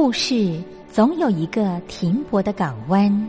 故事总有一个停泊的港湾。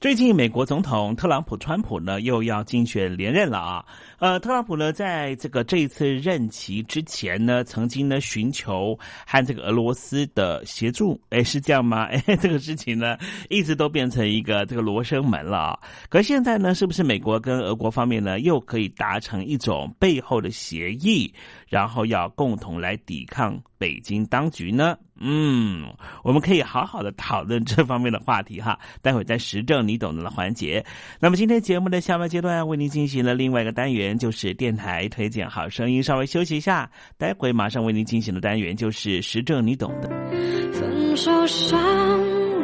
最近，美国总统特朗普川普呢又要竞选连任了啊。呃，特朗普呢，在这个这一次任期之前呢，曾经呢寻求和这个俄罗斯的协助，哎，是这样吗？哎，这个事情呢，一直都变成一个这个罗生门了啊。可现在呢，是不是美国跟俄国方面呢，又可以达成一种背后的协议，然后要共同来抵抗北京当局呢？嗯，我们可以好好的讨论这方面的话题哈。待会在时政你懂得的环节，那么今天节目的下半阶段为您进行了另外一个单元。就是电台推荐好声音，稍微休息一下，待会马上为您进行的单元就是时政，你懂的。分手伤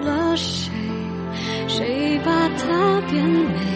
了谁？谁把它变美？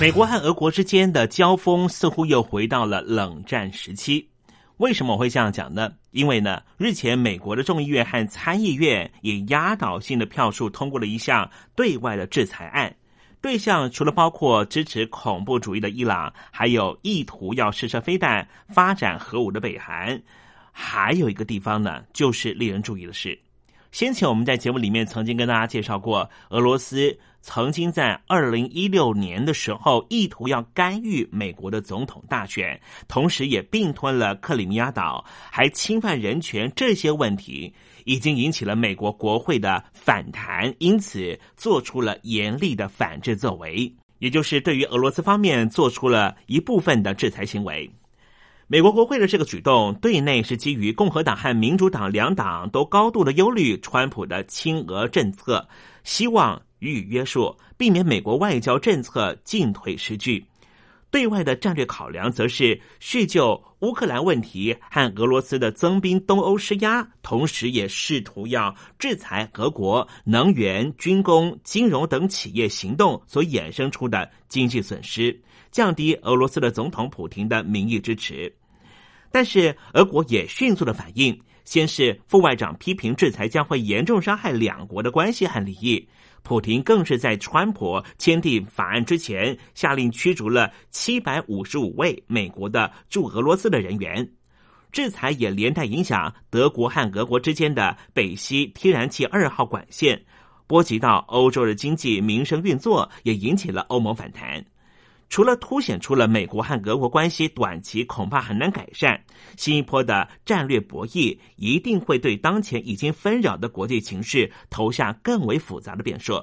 美国和俄国之间的交锋似乎又回到了冷战时期。为什么我会这样讲呢？因为呢，日前美国的众议院和参议院以压倒性的票数通过了一项对外的制裁案，对象除了包括支持恐怖主义的伊朗，还有意图要试射飞弹、发展核武的北韩，还有一个地方呢，就是令人注意的是，先前我们在节目里面曾经跟大家介绍过，俄罗斯曾经在二零一六年的时候意图要干预美国的总统大选，同时也并吞了克里米亚岛，还侵犯人权，这些问题已经引起了美国国会的反弹，因此做出了严厉的反制作为，也就是对于俄罗斯方面做出了一部分的制裁行为。美国国会的这个举动，对内是基于共和党和民主党两党都高度的忧虑川普的亲俄政策，希望予以约束，避免美国外交政策进退失据。对外的战略考量，则是叙旧乌克兰问题和俄罗斯的增兵东欧施压，同时也试图要制裁俄国能源、军工、金融等企业行动所衍生出的经济损失，降低俄罗斯的总统普京的民意支持。但是，俄国也迅速的反应，先是副外长批评制裁将会严重伤害两国的关系和利益。普廷更是在川普签订法案之前，下令驱逐了七百五十五位美国的驻俄罗斯的人员。制裁也连带影响德国和俄国之间的北溪天然气二号管线，波及到欧洲的经济民生运作，也引起了欧盟反弹。除了凸显出了美国和俄国关系短期恐怕很难改善，新一波的战略博弈一定会对当前已经纷扰的国际情势投下更为复杂的变数。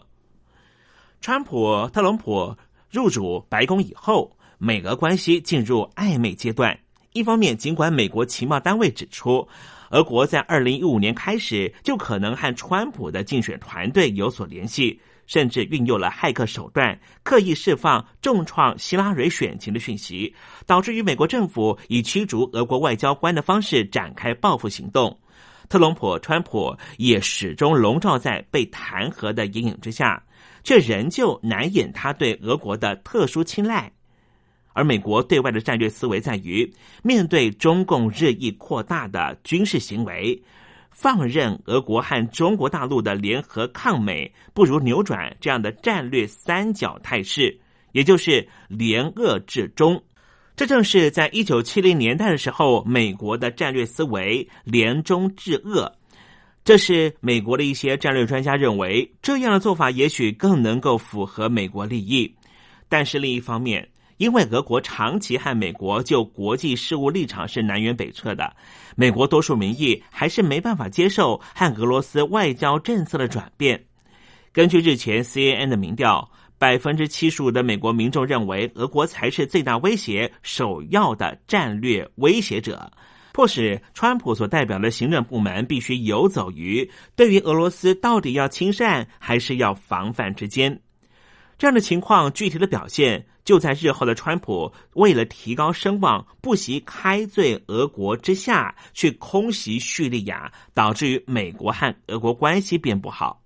川普、特朗普入主白宫以后，美俄关系进入暧昧阶段。一方面，尽管美国情报单位指出，俄国在二零一五年开始就可能和川普的竞选团队有所联系。甚至运用了骇客手段，刻意释放重创希拉蕊选情的讯息，导致于美国政府以驱逐俄国外交官的方式展开报复行动。特朗普、川普也始终笼罩在被弹劾的阴影之下，却仍旧难掩他对俄国的特殊青睐。而美国对外的战略思维在于，面对中共日益扩大的军事行为。放任俄国和中国大陆的联合抗美，不如扭转这样的战略三角态势，也就是联俄制中。这正是在一九七零年代的时候，美国的战略思维联中制俄。这是美国的一些战略专家认为，这样的做法也许更能够符合美国利益。但是另一方面，因为俄国长期和美国就国际事务立场是南辕北辙的，美国多数民意还是没办法接受和俄罗斯外交政策的转变。根据日前 C N N 的民调，百分之七十五的美国民众认为俄国才是最大威胁、首要的战略威胁者，迫使川普所代表的行政部门必须游走于对于俄罗斯到底要亲善还是要防范之间。这样的情况具体的表现。就在日后的川普为了提高声望，不惜开罪俄国之下，去空袭叙利亚，导致于美国和俄国关系变不好。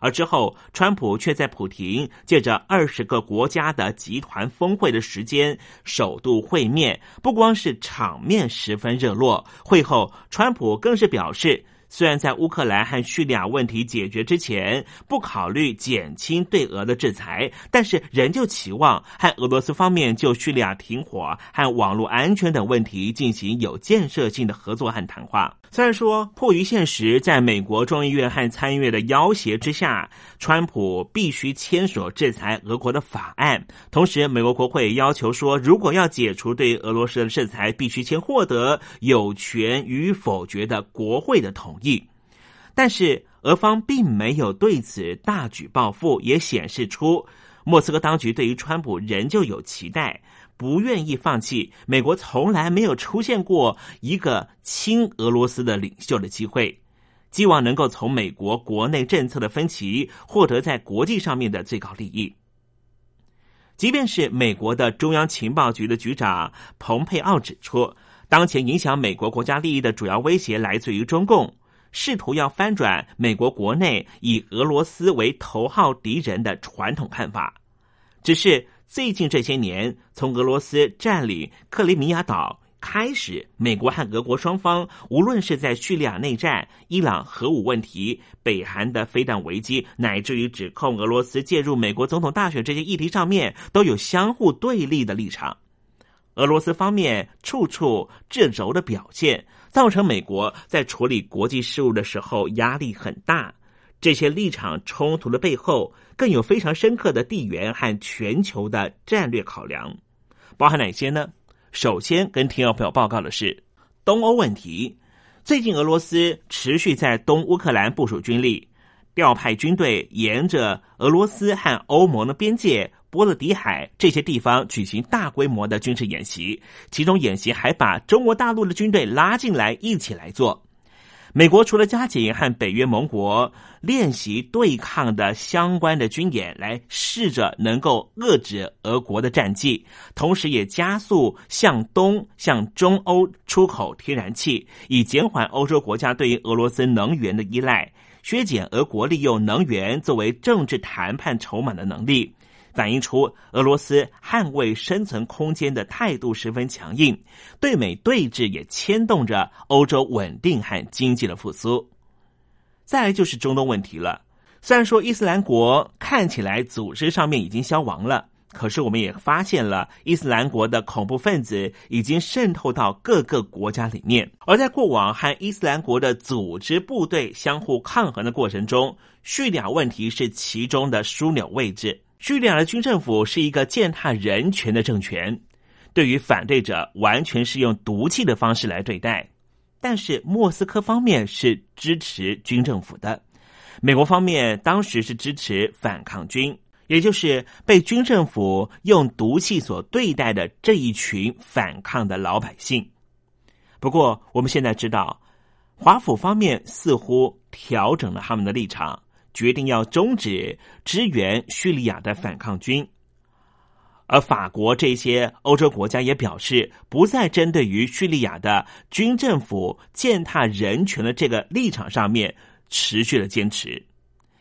而之后，川普却在普廷借着二十个国家的集团峰会的时间，首度会面，不光是场面十分热络，会后川普更是表示。虽然在乌克兰和叙利亚问题解决之前不考虑减轻对俄的制裁，但是仍旧期望和俄罗斯方面就叙利亚停火和网络安全等问题进行有建设性的合作和谈话。虽然说迫于现实，在美国众议院和参议院的要挟之下，川普必须签署制裁俄国的法案。同时，美国国会要求说，如果要解除对俄罗斯的制裁，必须先获得有权予以否决的国会的同意。但是，俄方并没有对此大举报复，也显示出莫斯科当局对于川普仍旧有期待。不愿意放弃美国从来没有出现过一个亲俄罗斯的领袖的机会，希望能够从美国国内政策的分歧获得在国际上面的最高利益。即便是美国的中央情报局的局长蓬佩奥指出，当前影响美国国家利益的主要威胁来自于中共，试图要翻转美国国内以俄罗斯为头号敌人的传统看法，只是。最近这些年，从俄罗斯占领克里米亚岛开始，美国和俄国双方，无论是在叙利亚内战、伊朗核武问题、北韩的飞弹危机，乃至于指控俄罗斯介入美国总统大选这些议题上面，都有相互对立的立场。俄罗斯方面处处掣肘的表现，造成美国在处理国际事务的时候压力很大。这些立场冲突的背后，更有非常深刻的地缘和全球的战略考量，包含哪些呢？首先，跟听众朋友报告的是东欧问题。最近，俄罗斯持续在东乌克兰部署军力，调派军队沿着俄罗斯和欧盟的边界。波罗的海这些地方举行大规模的军事演习，其中演习还把中国大陆的军队拉进来一起来做。美国除了加紧和北约盟国练习对抗的相关的军演，来试着能够遏制俄国的战绩，同时也加速向东向中欧出口天然气，以减缓欧洲国家对于俄罗斯能源的依赖，削减俄国利用能源作为政治谈判筹码的能力。反映出俄罗斯捍卫生存空间的态度十分强硬，对美对峙也牵动着欧洲稳定和经济的复苏。再来就是中东问题了。虽然说伊斯兰国看起来组织上面已经消亡了，可是我们也发现了伊斯兰国的恐怖分子已经渗透到各个国家里面。而在过往和伊斯兰国的组织部队相互抗衡的过程中，叙利亚问题是其中的枢纽位置。叙利亚的军政府是一个践踏人权的政权，对于反对者完全是用毒气的方式来对待。但是莫斯科方面是支持军政府的，美国方面当时是支持反抗军，也就是被军政府用毒气所对待的这一群反抗的老百姓。不过我们现在知道，华府方面似乎调整了他们的立场。决定要终止支援叙利亚的反抗军，而法国这些欧洲国家也表示不再针对于叙利亚的军政府践踏人权的这个立场上面持续的坚持，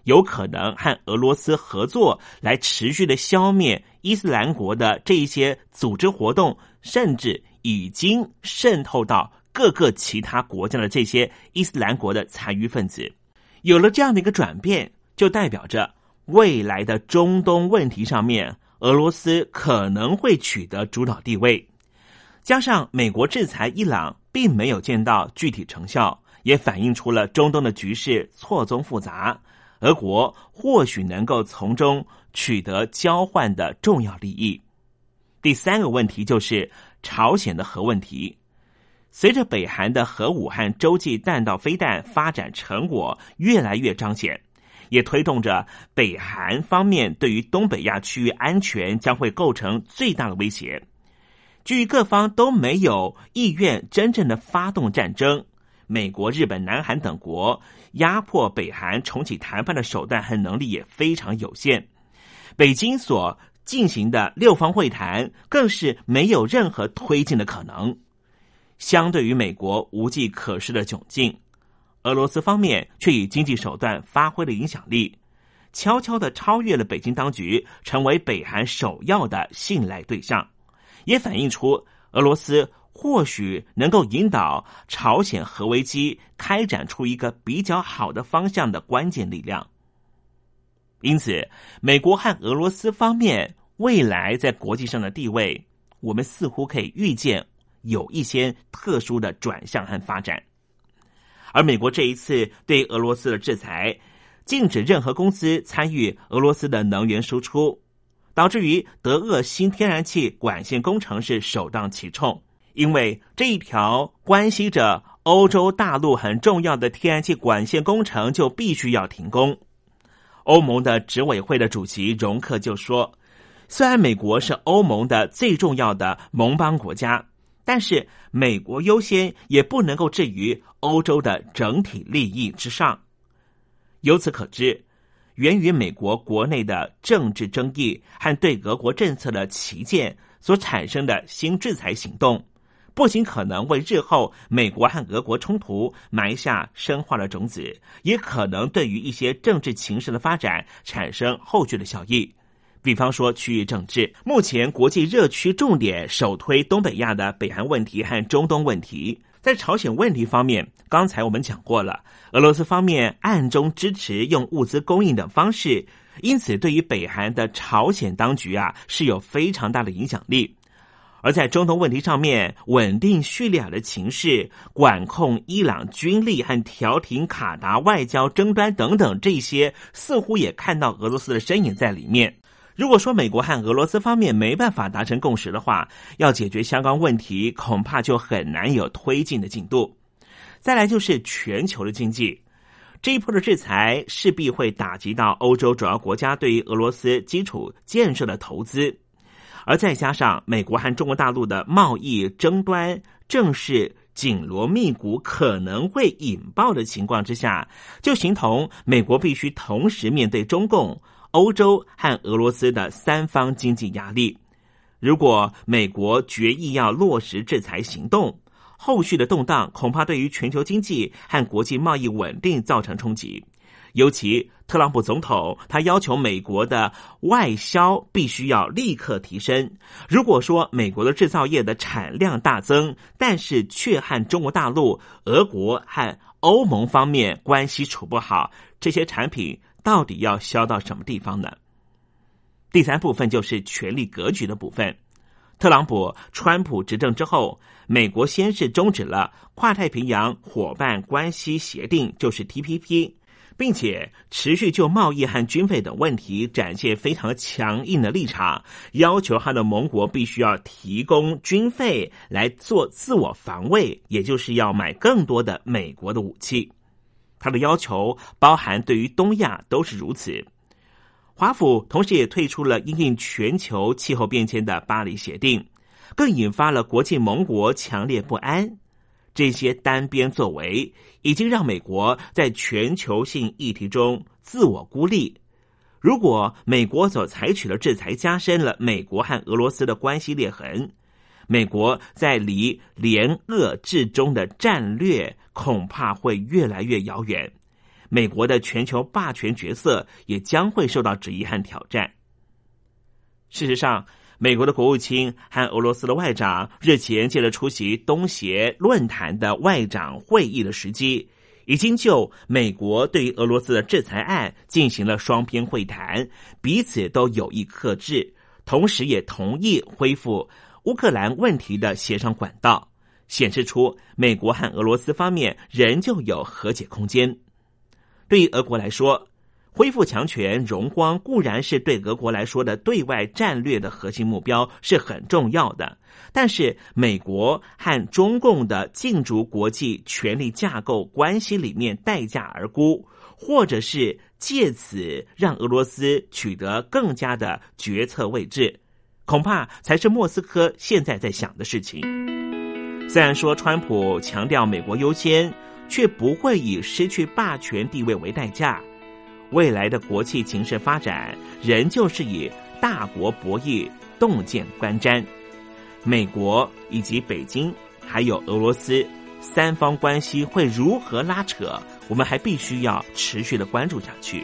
有可能和俄罗斯合作来持续的消灭伊斯兰国的这一些组织活动，甚至已经渗透到各个其他国家的这些伊斯兰国的残余分子。有了这样的一个转变，就代表着未来的中东问题上面，俄罗斯可能会取得主导地位。加上美国制裁伊朗，并没有见到具体成效，也反映出了中东的局势错综复杂。俄国或许能够从中取得交换的重要利益。第三个问题就是朝鲜的核问题。随着北韩的核武和洲际弹道飞弹发展成果越来越彰显，也推动着北韩方面对于东北亚区域安全将会构成最大的威胁。据各方都没有意愿真正的发动战争，美国、日本、南韩等国压迫北韩重启谈判的手段和能力也非常有限。北京所进行的六方会谈更是没有任何推进的可能。相对于美国无计可施的窘境，俄罗斯方面却以经济手段发挥了影响力，悄悄的超越了北京当局，成为北韩首要的信赖对象，也反映出俄罗斯或许能够引导朝鲜核危机开展出一个比较好的方向的关键力量。因此，美国和俄罗斯方面未来在国际上的地位，我们似乎可以预见。有一些特殊的转向和发展，而美国这一次对俄罗斯的制裁，禁止任何公司参与俄罗斯的能源输出，导致于德俄新天然气管线工程是首当其冲，因为这一条关系着欧洲大陆很重要的天然气管线工程就必须要停工。欧盟的执委会的主席容克就说：“虽然美国是欧盟的最重要的盟邦国家。”但是，美国优先也不能够置于欧洲的整体利益之上。由此可知，源于美国国内的政治争议和对俄国政策的旗舰所产生的新制裁行动，不仅可能为日后美国和俄国冲突埋下深化的种子，也可能对于一些政治情势的发展产生后续的效益。比方说区域政治，目前国际热区重点首推东北亚的北韩问题和中东问题。在朝鲜问题方面，刚才我们讲过了，俄罗斯方面暗中支持用物资供应等方式，因此对于北韩的朝鲜当局啊是有非常大的影响力。而在中东问题上面，稳定叙利亚的情势、管控伊朗军力和调停卡达外交争端等等，这些似乎也看到俄罗斯的身影在里面。如果说美国和俄罗斯方面没办法达成共识的话，要解决相关问题，恐怕就很难有推进的进度。再来就是全球的经济，这一波的制裁势必会打击到欧洲主要国家对于俄罗斯基础建设的投资。而再加上美国和中国大陆的贸易争端正是紧锣密鼓，可能会引爆的情况之下，就形同美国必须同时面对中共、欧洲和俄罗斯的三方经济压力。如果美国决议要落实制裁行动，后续的动荡恐怕对于全球经济和国际贸易稳定造成冲击。尤其特朗普总统，他要求美国的外销必须要立刻提升。如果说美国的制造业的产量大增，但是却和中国大陆、俄国和欧盟方面关系处不好，这些产品到底要销到什么地方呢？第三部分就是权力格局的部分。特朗普、川普执政之后，美国先是终止了跨太平洋伙伴关系协定，就是 TPP。并且持续就贸易和军费等问题展现非常强硬的立场，要求他的盟国必须要提供军费来做自我防卫，也就是要买更多的美国的武器。他的要求包含对于东亚都是如此。华府同时也退出了因应全球气候变迁的巴黎协定，更引发了国际盟国强烈不安。这些单边作为已经让美国在全球性议题中自我孤立。如果美国所采取的制裁加深了美国和俄罗斯的关系裂痕，美国在离联俄制中的战略恐怕会越来越遥远。美国的全球霸权角色也将会受到质疑和挑战。事实上。美国的国务卿和俄罗斯的外长日前借着出席东协论坛的外长会议的时机，已经就美国对于俄罗斯的制裁案进行了双边会谈，彼此都有意克制，同时也同意恢复乌克兰问题的协商管道，显示出美国和俄罗斯方面仍旧有和解空间。对于俄国来说，恢复强权荣光固然是对俄国来说的对外战略的核心目标，是很重要的。但是，美国和中共的竞逐国际权力架构关系里面代价而沽，或者是借此让俄罗斯取得更加的决策位置，恐怕才是莫斯科现在在想的事情。虽然说川普强调美国优先，却不会以失去霸权地位为代价。未来的国际形势发展，仍旧是以大国博弈、洞见观瞻。美国以及北京，还有俄罗斯三方关系会如何拉扯，我们还必须要持续的关注下去。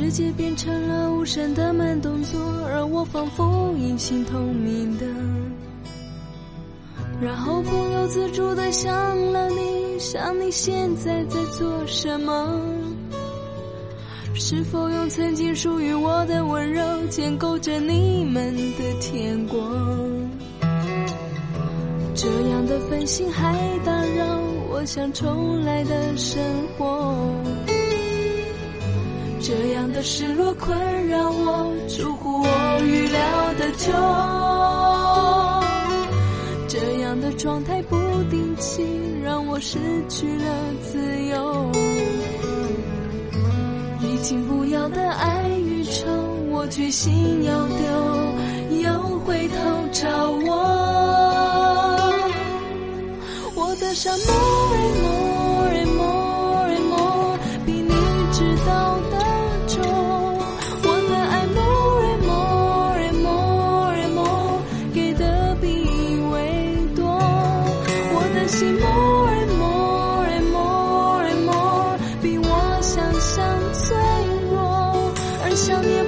世界变成了无声的慢动作，而我仿佛隐形透明的。然后不由自主的想了你，想你现在在做什么？是否用曾经属于我的温柔，建构着你们的天国？这样的分心还打扰我想重来的生活，这样的失落困扰我，出乎我预料的久，这样的状态不定期让我失去了自由，已经不要的爱与愁，我决心要丢，又回头找我。我的伤 more and more 想念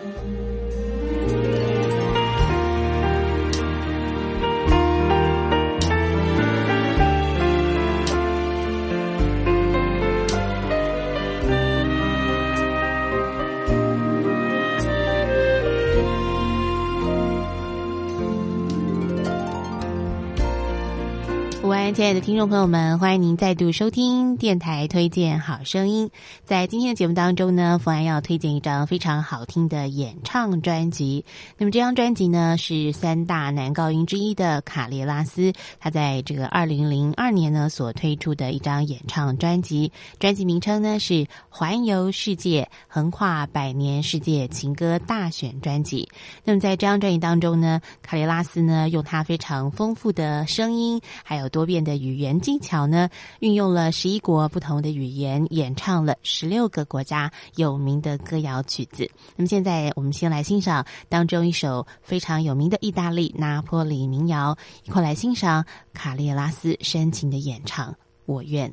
亲爱的听众朋友们，欢迎您再度收听电台推荐好声音。在今天的节目当中呢，福安要推荐一张非常好听的演唱专辑。那么这张专辑呢，是三大男高音之一的卡列拉斯，他在这个二零零二年呢所推出的一张演唱专辑。专辑名称呢是《环游世界：横跨百年世界情歌大选专辑》。那么在这张专辑当中呢，卡列拉斯呢用他非常丰富的声音，还有多变的语言技巧呢，运用了十一国不同的语言，演唱了十六个国家有名的歌谣曲子。那么现在我们先来欣赏当中一首非常有名的意大利拿破里民谣，一块来欣赏卡列拉斯深情的演唱《我愿》。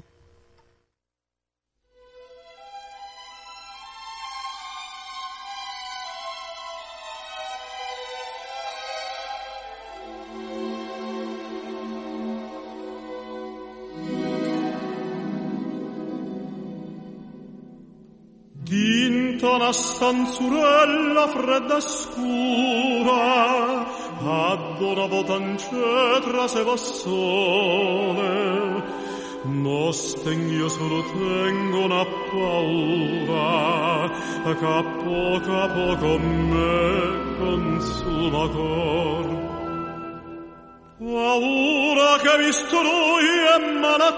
Una stanzurella fredda e scura, ad una votancetra se va sole, no io solo tengo una paura, che a poco a poco me consuma cor. Paura che lui è malattia,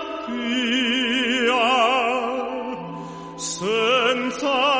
senza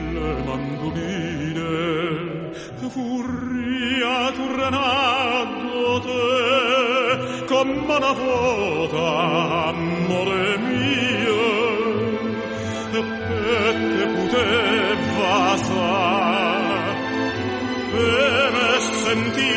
mandoline vorria tornato te come una volta amore mio te poteva sa e me senti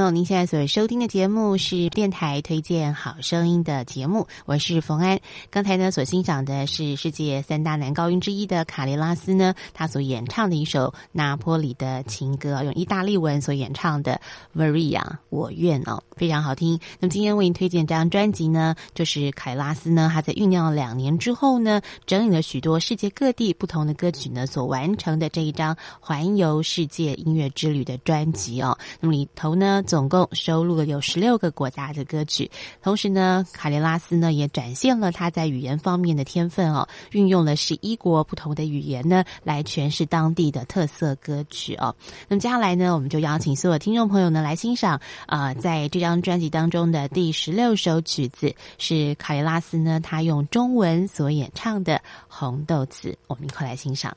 吗？您现在所收听的节目是电台推荐好声音的节目，我是冯安。刚才呢所欣赏的是世界三大男高音之一的卡雷拉斯呢，他所演唱的一首拿坡里的情歌，用意大利文所演唱的《Maria》，我愿哦，非常好听。那么今天为您推荐这张专辑呢，就是凯拉斯呢，他在酝酿了两年之后呢，整理了许多世界各地不同的歌曲呢，所完成的这一张环游世界音乐之旅的专辑哦。那么里头呢，总总共收录了有十六个国家的歌曲。同时呢，卡雷拉斯呢也展现了他在语言方面的天分哦，运用了十一国不同的语言呢来诠释当地的特色歌曲哦。那么接下来呢，我们就邀请所有听众朋友呢来欣赏啊、在这张专辑当中的第十六首曲子是卡雷拉斯呢他用中文所演唱的《红豆子》，我们一块来欣赏。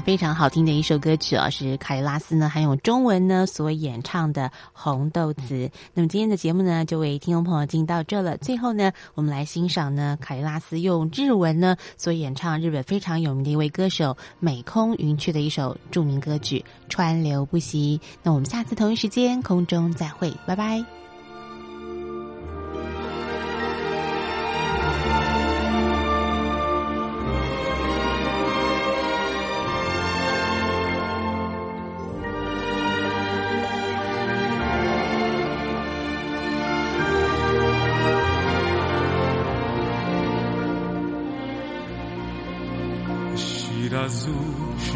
哇，非常好听的一首歌曲啊，是卡里拉斯呢，还有中文呢所演唱的《红豆子》。那么今天的节目呢，就为听众朋友进行到这了。最后呢，我们来欣赏呢卡里拉斯用日文呢所演唱日本非常有名的一位歌手美空云雀的一首著名歌曲《川流不息》。那我们下次同一时间空中再会，拜拜。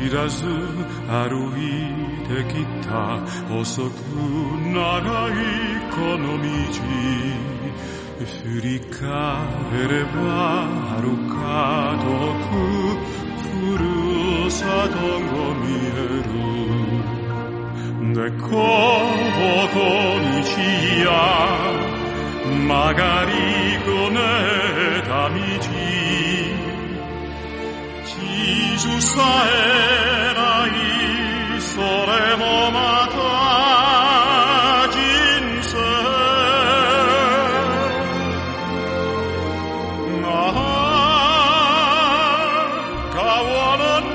知らず歩いてきた細く長いこの道振り返れば遥か遠くふるさとが見えるでこぼこ道や曲がりこねた道地図さえな いそれもまた人生ああ川の流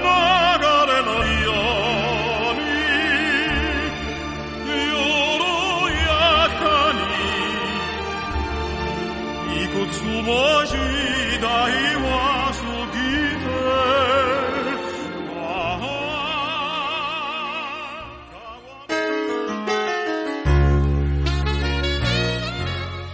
れのように緩やかにいくつも時代は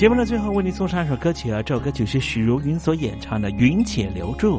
节目的最后，为您送上一首歌曲啊，这首歌曲是许茹芸所演唱的《云且留住》。